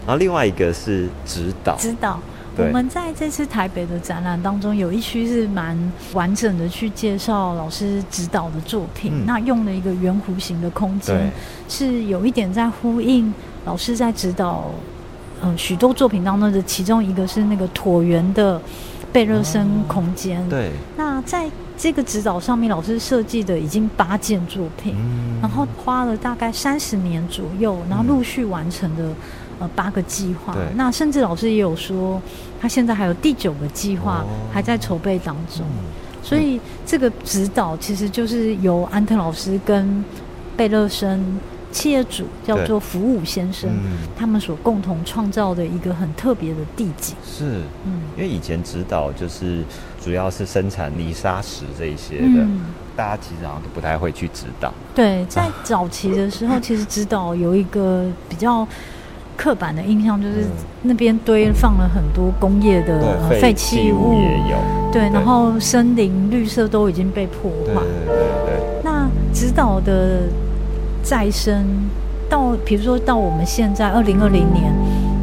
然后另外一个是指导，指导。我们在这次台北的展览当中，有一区是蛮完整的去介绍老师指导的作品。嗯那用了一个圆弧形的空间，是有一点在呼应老师在指导，呃，许多作品当中的其中一个是那个椭圆的贝热森空间。哦对，那在这个指导上面，老师设计的已经八件作品。嗯然后花了大概三十年左右，然后陆续完成的呃八个计划。那甚至老师也有说，他现在还有第九个计划哦还在筹备当中。嗯所以这个指导其实就是由安特老师跟贝勒森企业主叫做福武先生，嗯。他们所共同创造的一个很特别的地景。是。嗯。因为以前指导就是主要是生产泥沙石这一些的，嗯，大家其实好像都不太会去指导。对，在早期的时候，其实指导有一个比较刻板的印象，就是嗯。那边堆放了很多工业的呃废弃物，也有，对，对。然后森林绿色都已经被破坏。对对对对，那指导的再生到，比如说到我们现在二零二零年，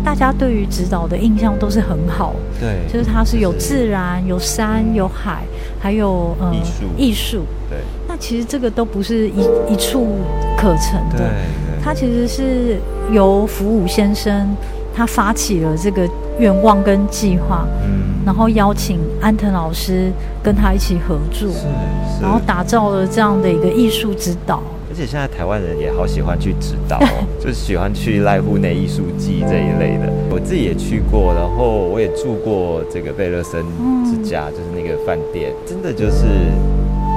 大家对于指导的印象都是很好，对，就是它是有自然、有山、有海，还有呃艺术。艺术。对。那其实这个都不是一一处可成对的，对，它其实是由福武先生他发起了这个愿望跟计划，嗯。然后邀请安藤老师跟他一起合作，是是，然后打造了这样的一个艺术指导。而且现在台湾人也好喜欢去指导、哦，就是喜欢去濑户内艺术季这一类的。我自己也去过，然后我也住过这个贝勒森之家，就是那个饭店，真的就是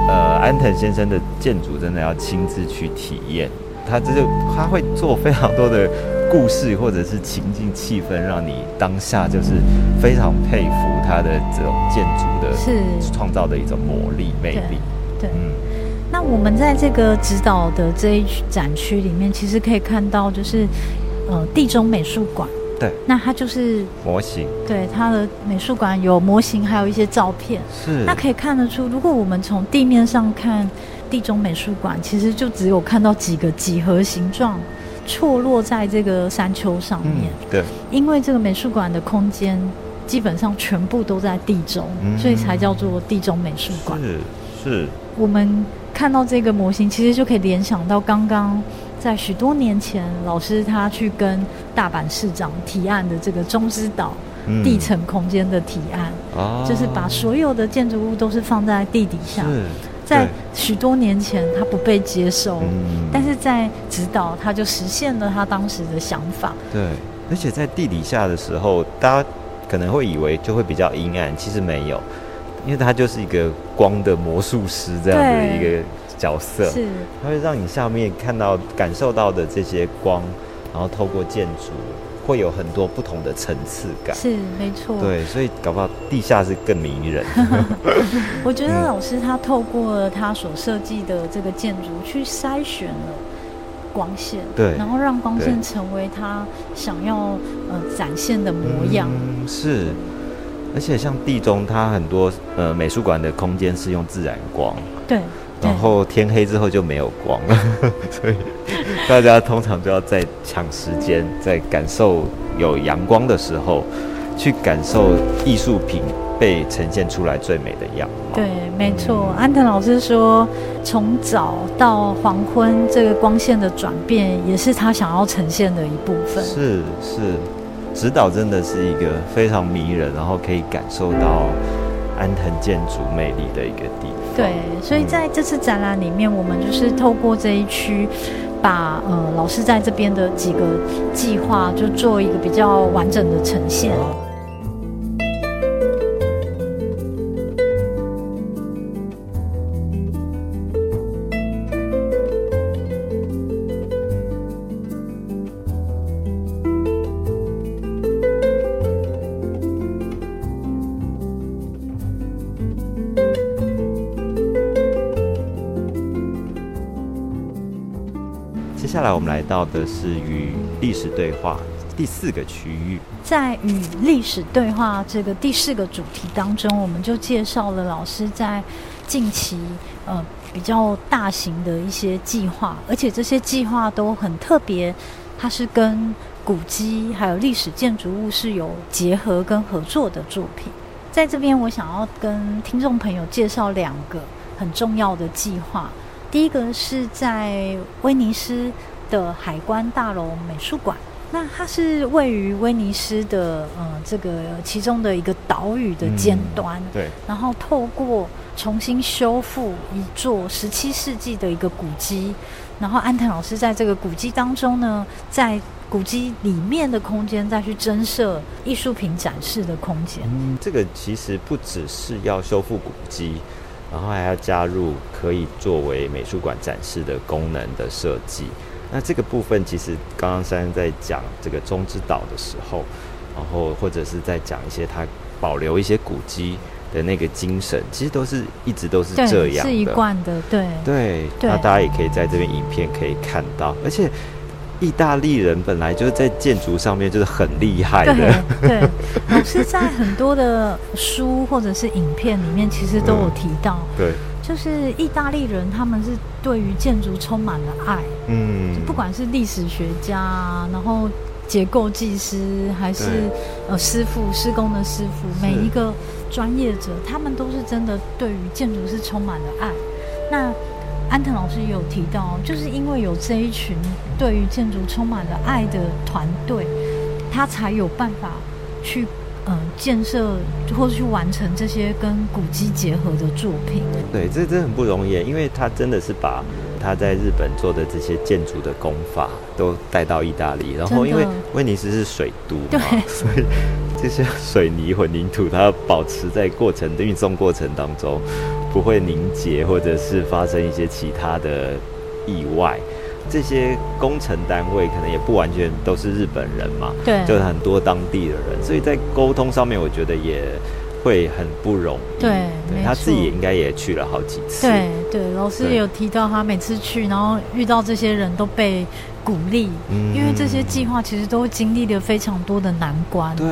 呃安藤先生的建筑真的要亲自去体验。他这就他会做非常多的故事或者是情境气氛，让你当下就是非常佩服他的这种建筑的是创造的一种魔力魅力。对，嗯，那我们在这个指导的这一区展区里面，其实可以看到，就是呃地中美术馆。对，那它就是模型。对它的美术馆有模型，还有一些照片。是。那可以看得出，如果我们从地面上看地中美术馆，其实就只有看到几个几何形状错落在这个山丘上面，嗯，对，因为这个美术馆的空间基本上全部都在地中，嗯。所以才叫做地中美术馆。是是，我们看到这个模型，其实就可以联想到刚刚在许多年前，老师他去跟大阪市长提案的这个中之岛嗯地层空间的提案，啊就是把所有的建筑物都是放在地底下。在许多年前，他不被接受，嗯但是在指导他就实现了他当时的想法。对，而且在地底下的时候，大家可能会以为就会比较阴暗，其实没有，因为他就是一个光的魔术师这样的一个角色，是，它会让你下面看到、感受到的这些光，然后透过建筑会有很多不同的层次感。是没错。对，所以搞不好地下是更迷人。我觉得嗯老师他透过他所设计的这个建筑去筛选了光线，对然后让光线成为他想要呃展现的模样。嗯、是，而且像地中，它很多呃美术馆的空间是用自然光，对，对然后天黑之后就没有光了，所以大家通常都要在抢时间，在感受有阳光的时候，去感受艺术品被呈现出来最美的样貌。对，没错。安藤老师说，从早到黄昏，这个光线的转变，也是他想要呈现的一部分。是是，指导真的是一个非常迷人，然后可以感受到安藤建筑魅力的一个地方。对，所以在这次展览里面，我们就是透过这一区，把呃老师在这边的几个计划，就做一个比较完整的呈现。的是与历史对话第四个区域。在与历史对话这个第四个主题当中，我们就介绍了老师在近期呃比较大型的一些计划，而且这些计划都很特别，它是跟古迹还有历史建筑物是有结合跟合作的作品。在这边，我想要跟听众朋友介绍两个很重要的计划。第一个是在威尼斯的海关大楼美术馆，那它是位于威尼斯的呃这个其中的一个岛屿的尖端，对，然后透过重新修复一座十七世纪的一个古迹，然后安藤老师在这个古迹当中呢，在古迹里面的空间再去增设艺术品展示的空间。嗯，这个其实不只是要修复古迹。然后还要加入可以作为美术馆展示的功能的设计。那这个部分其实刚刚珊在讲这个中之岛的时候，然后或者是在讲一些他保留一些古迹的那个精神，其实都是一直都是这样的，是一贯的，对对。那大家也可以在这边影片可以看到，而且。意大利人本来就是在建筑上面就是很厉害的。对，老师在很多的书或者是影片里面，其实都有提到。对，就是意大利人，他们是对于建筑充满了爱。嗯，不管是历史学家，然后结构技师，还是呃师傅施工的师傅，每一个专业者，他们都是真的对于建筑是充满了爱。那安藤老师也有提到，就是因为有这一群对于建筑充满了爱的团队，他才有办法去嗯建设或者去完成这些跟古迹结合的作品。对，这真很不容易，因为他真的是把他在日本做的这些建筑的功法都带到意大利，然后因为威尼斯是水都嘛，所以这些水泥混凝土它保持在过程的运送过程当中。不会凝结，或者是发生一些其他的意外。这些工程单位可能也不完全都是日本人嘛，对，就很多当地的人，所以在沟通上面，我觉得也会很不容易。对，他自己也应该也去了好几次。对对，老师也有提到，他每次去，然后遇到这些人都被鼓励，因为这些计划其实都经历了非常多的难关。对，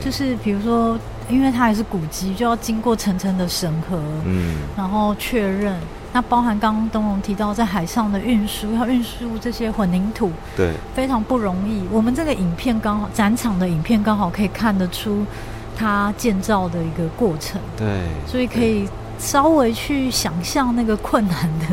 就是比如说。因为它还是古迹，就要经过层层的审核，嗯，然后确认。那包含刚刚东龙提到在海上的运输，要运输这些混凝土，对，非常不容易。我们这个影片刚好展场的影片刚好可以看得出它建造的一个过程，对，所以可以稍微去想象那个困难的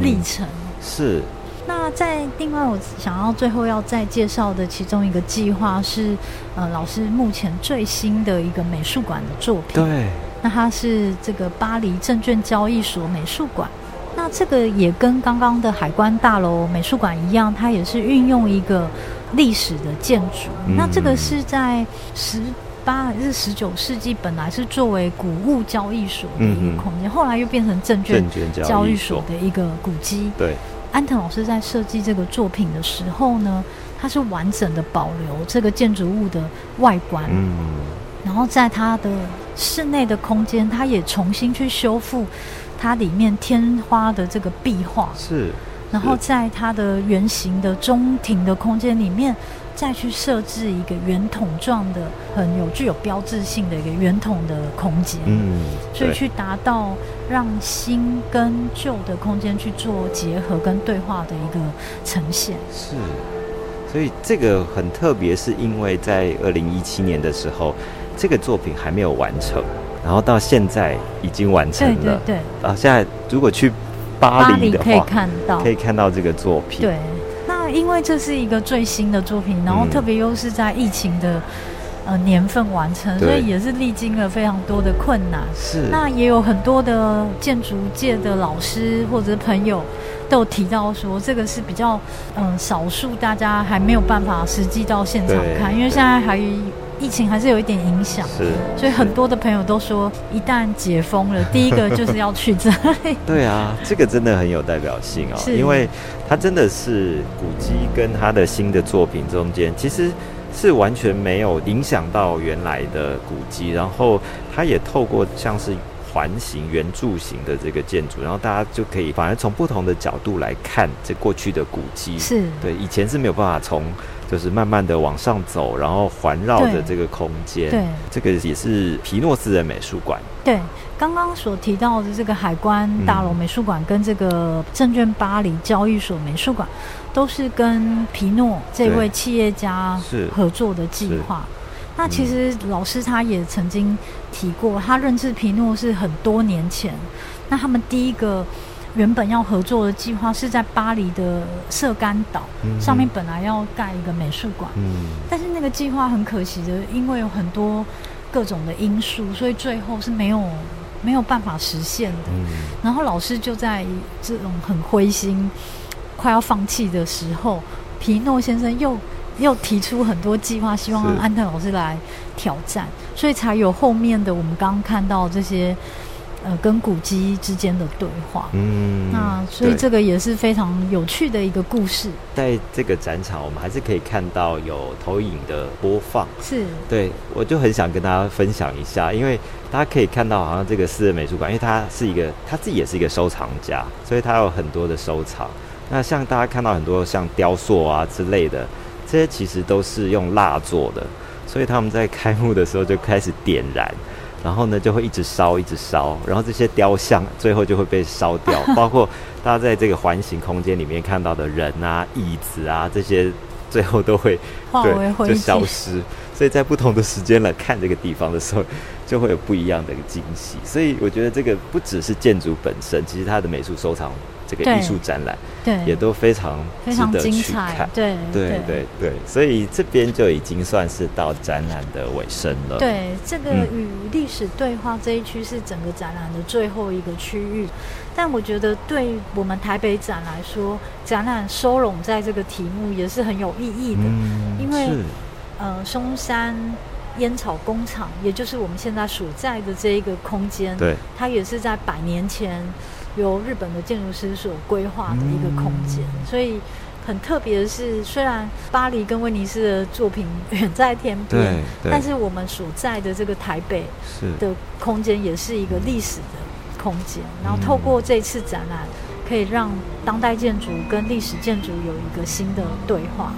历程，是。那在另外，我想要最后要再介绍的其中一个计划是，呃，老师目前最新的一个美术馆的作品。对。那它是这个巴黎证券交易所美术馆。那这个也跟刚刚的海关大楼美术馆一样，它也是运用一个历史的建筑。那这个是在十八还是十九世纪，本来是作为古物交易所的一个空间，后来又变成证券交易所的一个古迹。对。安藤老师在设计这个作品的时候呢，他是完整的保留这个建筑物的外观，嗯，然后在它的室内的空间，它也重新去修复它里面天花的这个壁画，是，然后在它的圆形的中庭的空间里面。再去设置一个圆筒状的、很有具有标志性的一个圆筒的空间，嗯，所以去达到让新跟旧的空间去做结合跟对话的一个呈现。是，所以这个很特别，是因为在二零一七年的时候，这个作品还没有完成，然后到现在已经完成对了。对对，啊，现在如果去巴巴黎可以看到可，以看到这个作品。对。那因为这是一个最新的作品，然后嗯特别又是在疫情的呃年份完成，所以也是历经了非常多的困难。是。那也有很多的建筑界的老师或者是朋友都有提到说，这个是比较嗯少数大家还没有办法实际到现场看，因为现在还疫情还是有一点影响。是，所以很多的朋友都说，一旦解封了，第一个就是要去这里。对啊，这个真的很有代表性哦，是因为它真的是古迹跟他的新的作品中间，其实是完全没有影响到原来的古迹，然后它也透过像是环形、圆柱形的这个建筑，然后大家就可以反而从不同的角度来看这过去的古迹。是，对，以前是没有办法从就是慢慢的往上走，然后环绕着这个空间。对这个也是皮诺斯人美术馆。对，刚刚所提到的这个海关大楼美术馆跟这个证券巴黎交易所美术馆，都是跟皮诺这位企业家是合作的计划。那其实老师他也曾经提过，他认识皮诺是很多年前。那他们第一个原本要合作的计划是在巴黎的色干岛、嗯上面，本来要盖一个美术馆，嗯，但是那个计划很可惜的，因为有很多各种的因素，所以最后是没有没有办法实现的。嗯，然后老师就在这种很灰心、快要放弃的时候，皮诺先生又又提出很多计划，希望让安特老师来挑战，所以才有后面的我们刚刚看到这些呃跟古迹之间的对话。嗯，那所以这个也是非常有趣的一个故事，在这个展场，我们还是可以看到有投影的播放。是对，我就很想跟大家分享一下，因为大家可以看到，好像这个私人美术馆，因为它是一个他自己也是一个收藏家，所以他有很多的收藏。那像大家看到很多像雕塑啊之类的，这些其实都是用蜡做的，所以他们在开幕的时候就开始点燃。然后呢，就会一直烧，一直烧，然后这些雕像最后就会被烧掉，包括大家在这个环形空间里面看到的人啊、椅子啊这些，最后都会化为灰就消。失。所以在不同的时间来看这个地方的时候，就会有不一样的一个惊喜。所以我觉得这个不只是建筑本身，其实它的美术收藏、这个艺术展览对，也都非常非常精彩。。对对对对，所以这边就已经算是到展览的尾声了。，对，这个嗯与历史对话这一区是整个展览的最后一个区域，但我觉得对我们台北展来说，展览收拢在这个题目也是很有意义的。嗯，因为是呃，松山烟草工厂，也就是我们现在所在的这一个空间，对，它也是在百年前由日本的建筑师所规划的一个空间，嗯所以。很特别的是，虽然巴黎跟威尼斯的作品 远在天边对，对但是我们所在的这个台北是的空间也是一个历史的空间。然后透过这次展览，可以让当代建筑跟历史建筑有一个新的对话。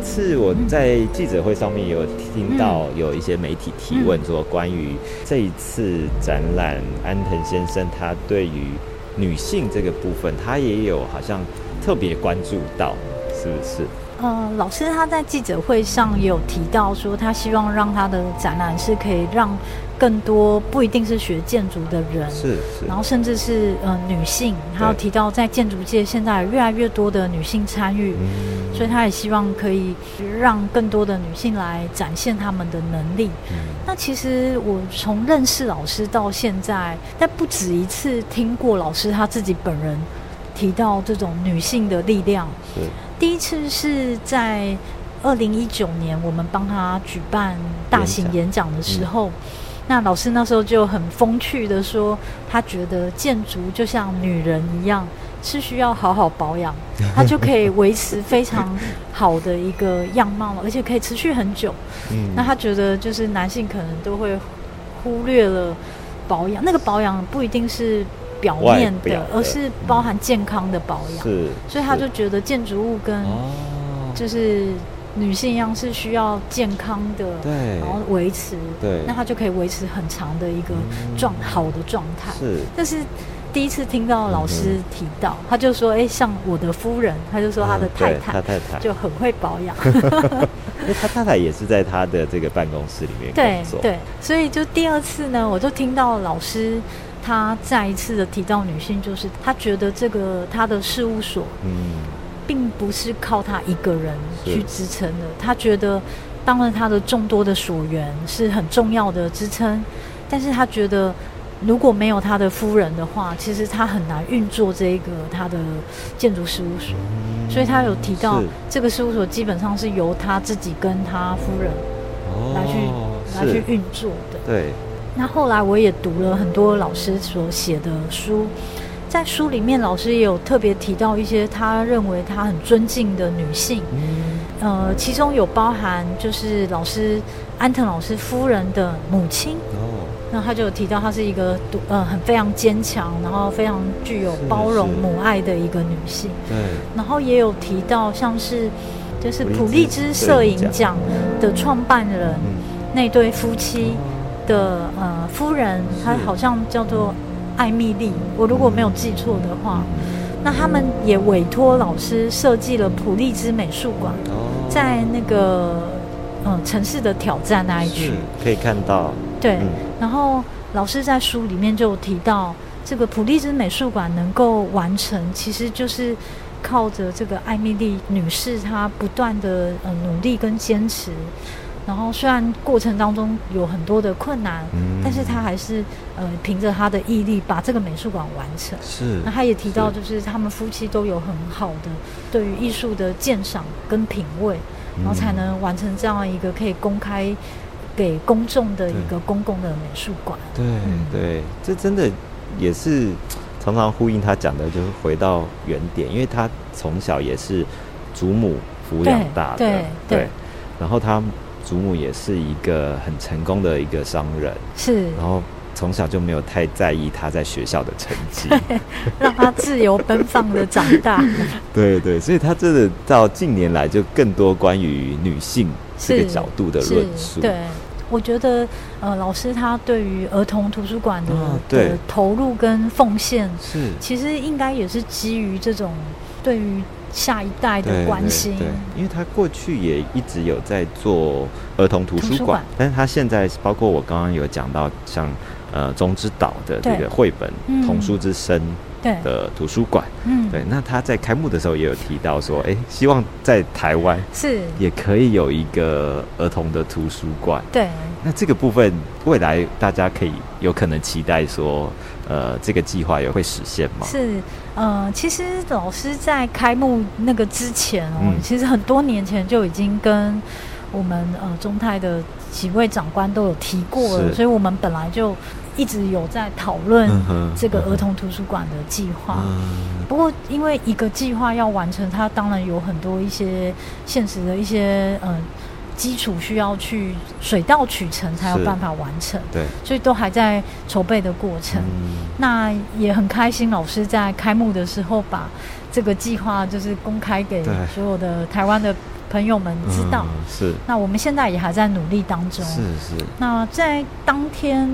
次我在记者会上面有听到有一些媒体提问说，关于这一次展览，安藤先生他对于女性这个部分，他也有好像特别关注到，是不是？呃，老师他在记者会上有提到说，他希望让他的展览是可以让更多不一定是学建筑的人，是是。然后甚至是呃女性，还有提到在建筑界现在有越来越多的女性参与，嗯。所以他也希望可以让更多的女性来展现她们的能力。嗯。那其实我从认识老师到现在，但不止一次听过老师他自己本人提到这种女性的力量。是。第一次是在二零一九年，我们帮他举办大型演演讲的时候，那老师那时候就很风趣的说，他觉得建筑就像女人一样，是需要好好保养，它就可以维持非常好的一个样貌，而且可以持续很久。嗯那他觉得就是男性可能都会忽略了保养，那个保养不一定是表面的而是包含健康的保养。是，所以他就觉得建筑物跟哦就是女性一样是需要健康的，对。然后维持，对。那她就可以维持很长的一个嗯。状好的状态。是。但是第一次听到老师嗯提到，他就说：“哎、像我的夫人，他就说他的太太他太太，就很会保养。因为他太太也是在他的这个办公室里面对工作，对，所以就第二次呢，我就听到老师他再一次的提到女性，就是他觉得这个他的事务所嗯，并不是靠他一个人去支撑的，他觉得当然他的众多的所员是很重要的支撑，但是他觉得。如果没有他的夫人的话，其实他很难运作这个他的建筑事务所。所以他有提到，这个事务所基本上是由他自己跟他夫人来去、哦来去运作的。对，那后来我也读了很多老师所写的书，在书里面老师也有特别提到一些他认为他很尊敬的女性，嗯，呃，其中有包含就是老师安藤老师夫人的母亲。哦，那他就有提到，她是一个独呃很非常坚强，然后非常具有包容母爱的一个女性。对，然后也有提到像是就是普普利利兹摄影奖的创办人嗯，那对夫妻的呃夫人，她好像叫做艾米丽，我如果没有记错的话，那他们也委托老师设计了普利兹美术馆，哦，在那个呃城市的挑战那一区，可以看到，对，嗯。然后老师在书里面就提到，这个普利兹美术馆能够完成，其实就是靠着这个艾米丽女士她不断的呃努力跟坚持。然后虽然过程当中有很多的困难，嗯。但是他还是呃凭着他的毅力把这个美术馆完成。是，那他也提到，就是他们夫妻都有很好的对于艺术的鉴赏跟品味，然后才能完成这样一个可以公开给公众的一个公共的美术馆。对嗯。对，这真的也是常常呼应他讲的，就是回到原点，因为他从小也是祖母抚养大的，对。对。然后他祖母也是一个很成功的一个商人，是。然后从小就没有太在意他在学校的成绩，让他自由奔放的长大。对对，所以他真的到近年来就更多关于女性这个角度的论述，对，我觉得呃，老师他对于儿童图书馆的、啊对。的投入跟奉献，是。其实应该也是基于这种对于下一代的关心。对，因为他过去也一直有在做儿童图书馆书馆，但是他现在包括我刚刚有讲到像呃中之岛的这个绘本嗯《童书之声》，的图书馆，嗯，对，那他在开幕的时候也有提到说，哎，希望在台湾是，也可以有一个儿童的图书馆。对，那这个部分未来大家可以有可能期待说，呃，这个计划也会实现吗？是，呃，其实老师在开幕那个之前哦，嗯其实很多年前就已经跟我们呃中泰的几位长官都有提过了，所以我们本来就一直有在讨论这个儿童图书馆的计划。嗯，不过，因为一个计划要完成，它当然有很多一些现实的一些呃基础需要去水到渠成才有办法完成，对，所以都还在筹备的过程。嗯，那也很开心，老师在开幕的时候把这个计划就是公开给所有的台湾的朋友们知道。嗯是那我们现在也还在努力当中。是是，那在当天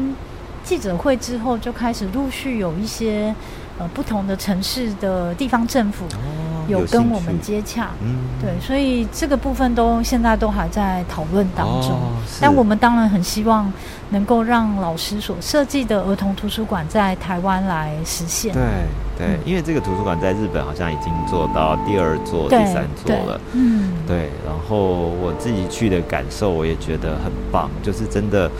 记者会之后，就开始陆续有一些呃不同的城市的地方政府哦有跟我们接洽。嗯，对，所以这个部分都现在都还在讨论当中。哦但我们当然很希望能够让老师所设计的儿童图书馆在台湾来实现。对对嗯，因为这个图书馆在日本好像已经做到第二座、第三座了。嗯，对，然后我自己去的感受，我也觉得很棒，就是真的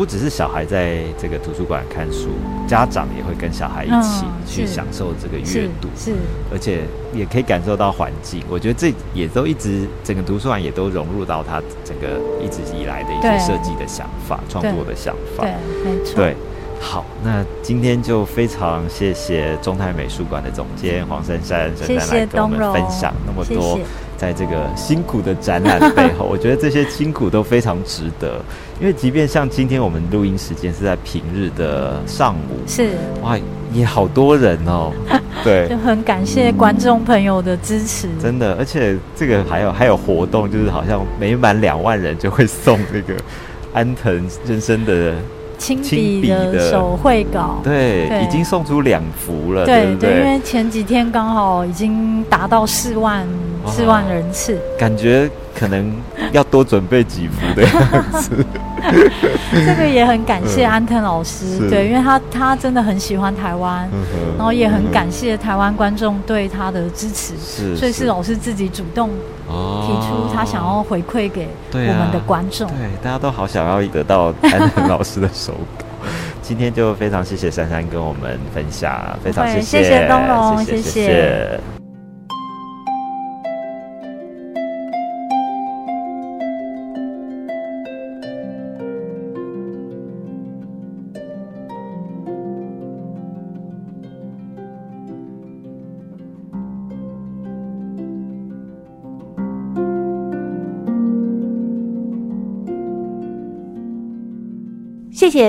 不只是小孩在这个图书馆看书，家长也会跟小孩一起去享受这个阅是读，是，而且也可以感受到环境。我觉得这也都一直整个图书馆也都融入到他整个一直以来的一些设计的想法、创作的想法。对，没错。对，好，那今天就非常谢谢中泰美术馆的总监黄珊珊珊珊来跟我们分享那么多谢谢在这个辛苦的展览背后，我觉得这些辛苦都非常值得。因为即便像今天我们录音时间是在平日的上午，是哇，也好多人哦。对，就很感谢观众朋友的支持。真的，而且这个还有还有活动，就是好像每满两万人就会送这个安藤先生的。亲笔的手绘稿，对，已经送出两幅了，对对，因为前几天刚好已经达到四万四万人次，感觉可能要多准备几幅的样子。这个也很感谢安藤老师，对，因为他他真的很喜欢台湾，然后也很感谢台湾观众对他的支持，所以是老师自己主动提出他想要回馈给我们的观众，对，大家都好想要得到安藤老师的手稿。今天就非常谢谢珊珊跟我们分享，非常谢谢，谢谢东龙，谢谢。谢谢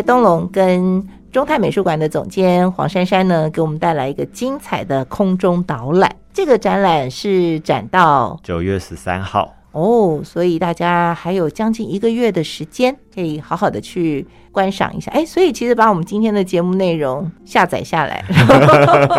东龙跟中泰美术馆的总监黄珊珊呢，给我们带来一个精彩的空中导览。这个展览是展到九月十三号哦，所以大家还有将近一个月的时间，可以好好的去观赏一下。哎，所以其实把我们今天的节目内容下载下来，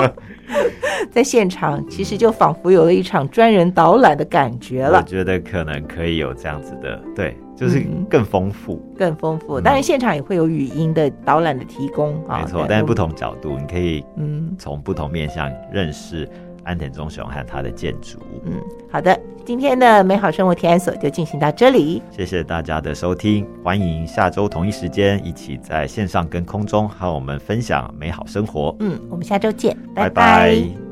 在现场，其实就仿佛有了一场专人导览的感觉了。我觉得可能可以有这样子的，对。就是更丰富，更丰富。当然，现场也会有语音的导览的提供啊。没错，但是不同角度，你可以嗯从不同面向认识安田忠雄和他的建筑。嗯，好的，今天的美好生活提案所就进行到这里。谢谢大家的收听，欢迎下周同一时间一起在线上跟空中和我们分享美好生活。嗯，我们下周见，拜拜。